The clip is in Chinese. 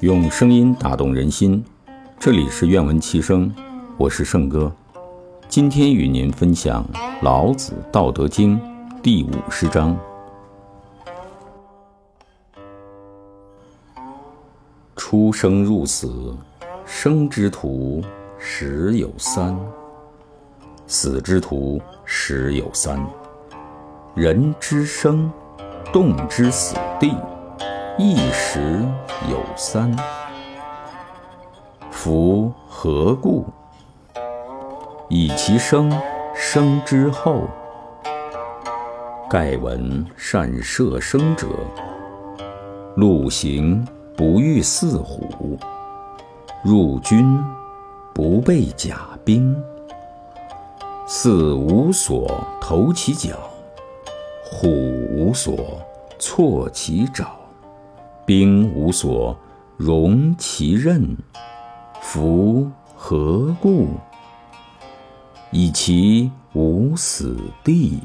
用声音打动人心，这里是愿闻其声，我是圣哥。今天与您分享《老子·道德经》第五十章：出生入死，生之徒十有三；死之徒十有三。人之生，动之死地，一时有三。夫何故？以其生，生之厚。盖闻善射生者，陆行不遇四虎，入军不备甲兵，四无所投其脚。虎无所措其爪，兵无所容其刃，夫何故？以其无死地。